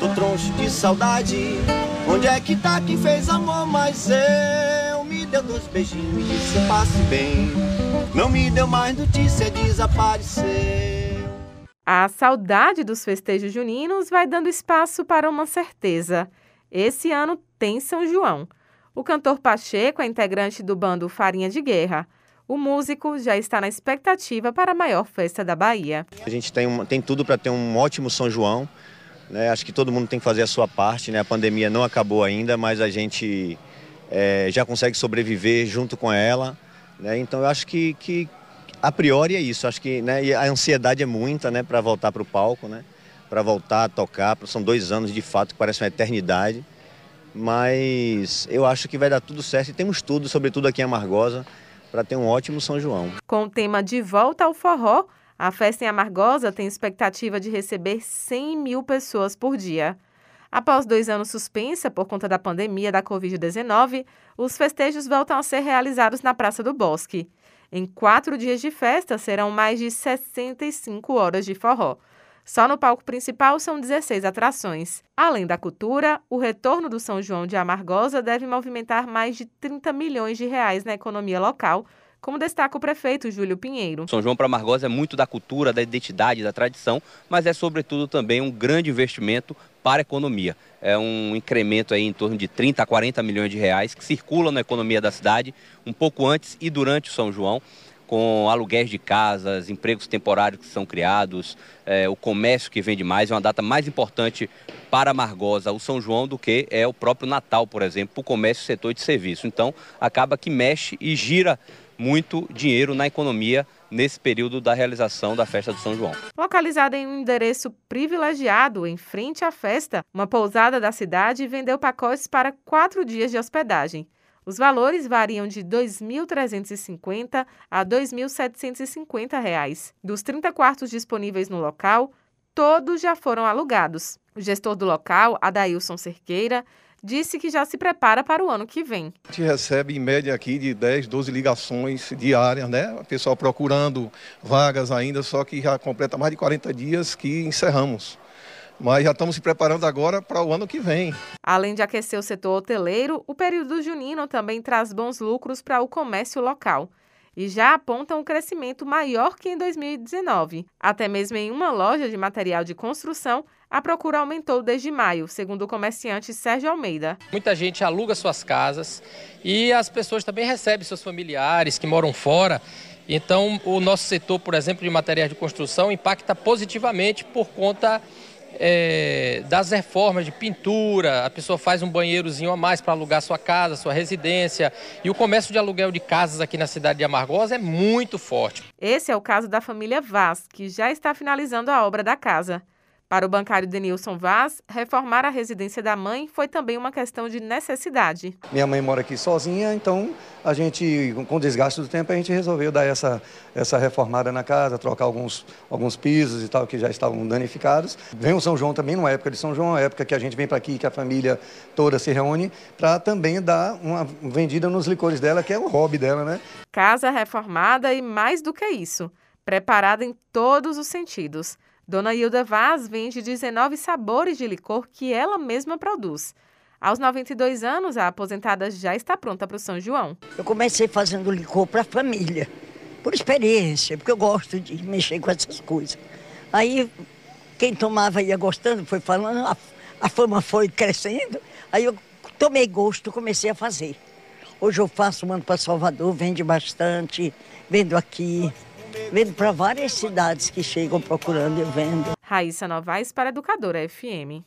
Tô troncho de saudade. Onde é que tá quem fez amor? Mas eu me deu dois beijinhos e disse passe bem. Não me deu mais notícia, desapareceu. A saudade dos festejos juninos vai dando espaço para uma certeza. Esse ano tem São João. O cantor Pacheco é integrante do bando Farinha de Guerra. O músico já está na expectativa para a maior festa da Bahia. A gente tem, uma, tem tudo para ter um ótimo São João. Né? Acho que todo mundo tem que fazer a sua parte. Né? A pandemia não acabou ainda, mas a gente é, já consegue sobreviver junto com ela. Né? Então eu acho que, que a priori é isso. Acho que né? a ansiedade é muita né? para voltar para o palco, né? para voltar a tocar. São dois anos de fato que parece uma eternidade. Mas eu acho que vai dar tudo certo. E tem um estudo, sobretudo aqui em Amargosa, para ter um ótimo São João. Com o tema de volta ao forró, a festa em Amargosa tem expectativa de receber 100 mil pessoas por dia. Após dois anos suspensa por conta da pandemia da Covid-19, os festejos voltam a ser realizados na Praça do Bosque. Em quatro dias de festa, serão mais de 65 horas de forró. Só no palco principal são 16 atrações. Além da cultura, o retorno do São João de Amargosa deve movimentar mais de 30 milhões de reais na economia local, como destaca o prefeito Júlio Pinheiro. São João para Amargosa é muito da cultura, da identidade, da tradição, mas é sobretudo também um grande investimento para a economia. É um incremento aí em torno de 30 a 40 milhões de reais que circulam na economia da cidade um pouco antes e durante o São João com aluguéis de casas, empregos temporários que são criados, é, o comércio que vende mais. É uma data mais importante para Margosa, o São João, do que é o próprio Natal, por exemplo, para o comércio setor de serviço. Então, acaba que mexe e gira muito dinheiro na economia nesse período da realização da festa do São João. Localizada em um endereço privilegiado em frente à festa, uma pousada da cidade vendeu pacotes para quatro dias de hospedagem. Os valores variam de R$ 2.350 a R$ 2.750. Dos 30 quartos disponíveis no local, todos já foram alugados. O gestor do local, Adailson Cerqueira, disse que já se prepara para o ano que vem. A gente recebe em média aqui de 10, 12 ligações diárias, né? O pessoal procurando vagas ainda, só que já completa mais de 40 dias que encerramos mas já estamos se preparando agora para o ano que vem. Além de aquecer o setor hoteleiro, o período junino também traz bons lucros para o comércio local e já aponta um crescimento maior que em 2019. Até mesmo em uma loja de material de construção, a procura aumentou desde maio, segundo o comerciante Sérgio Almeida. Muita gente aluga suas casas e as pessoas também recebem seus familiares que moram fora. Então, o nosso setor, por exemplo, de materiais de construção impacta positivamente por conta é, das reformas de pintura, a pessoa faz um banheirozinho a mais para alugar sua casa, sua residência. E o comércio de aluguel de casas aqui na cidade de Amargosa é muito forte. Esse é o caso da família Vaz, que já está finalizando a obra da casa. Para o bancário Denilson Vaz, reformar a residência da mãe foi também uma questão de necessidade. Minha mãe mora aqui sozinha, então a gente, com o desgaste do tempo, a gente resolveu dar essa, essa reformada na casa, trocar alguns, alguns pisos e tal que já estavam danificados. Vem o São João também, numa época de São João, época que a gente vem para aqui, que a família toda se reúne, para também dar uma vendida nos licores dela, que é o hobby dela, né? Casa reformada e mais do que isso, preparada em todos os sentidos. Dona Hilda Vaz vende 19 sabores de licor que ela mesma produz. Aos 92 anos, a aposentada já está pronta para o São João. Eu comecei fazendo licor para a família, por experiência, porque eu gosto de mexer com essas coisas. Aí, quem tomava ia gostando, foi falando, a, a fama foi crescendo, aí eu tomei gosto, comecei a fazer. Hoje eu faço, mando para Salvador, vende bastante, vendo aqui. Vendo para várias cidades que chegam procurando e vendo. Raíssa Novaes para Educadora FM.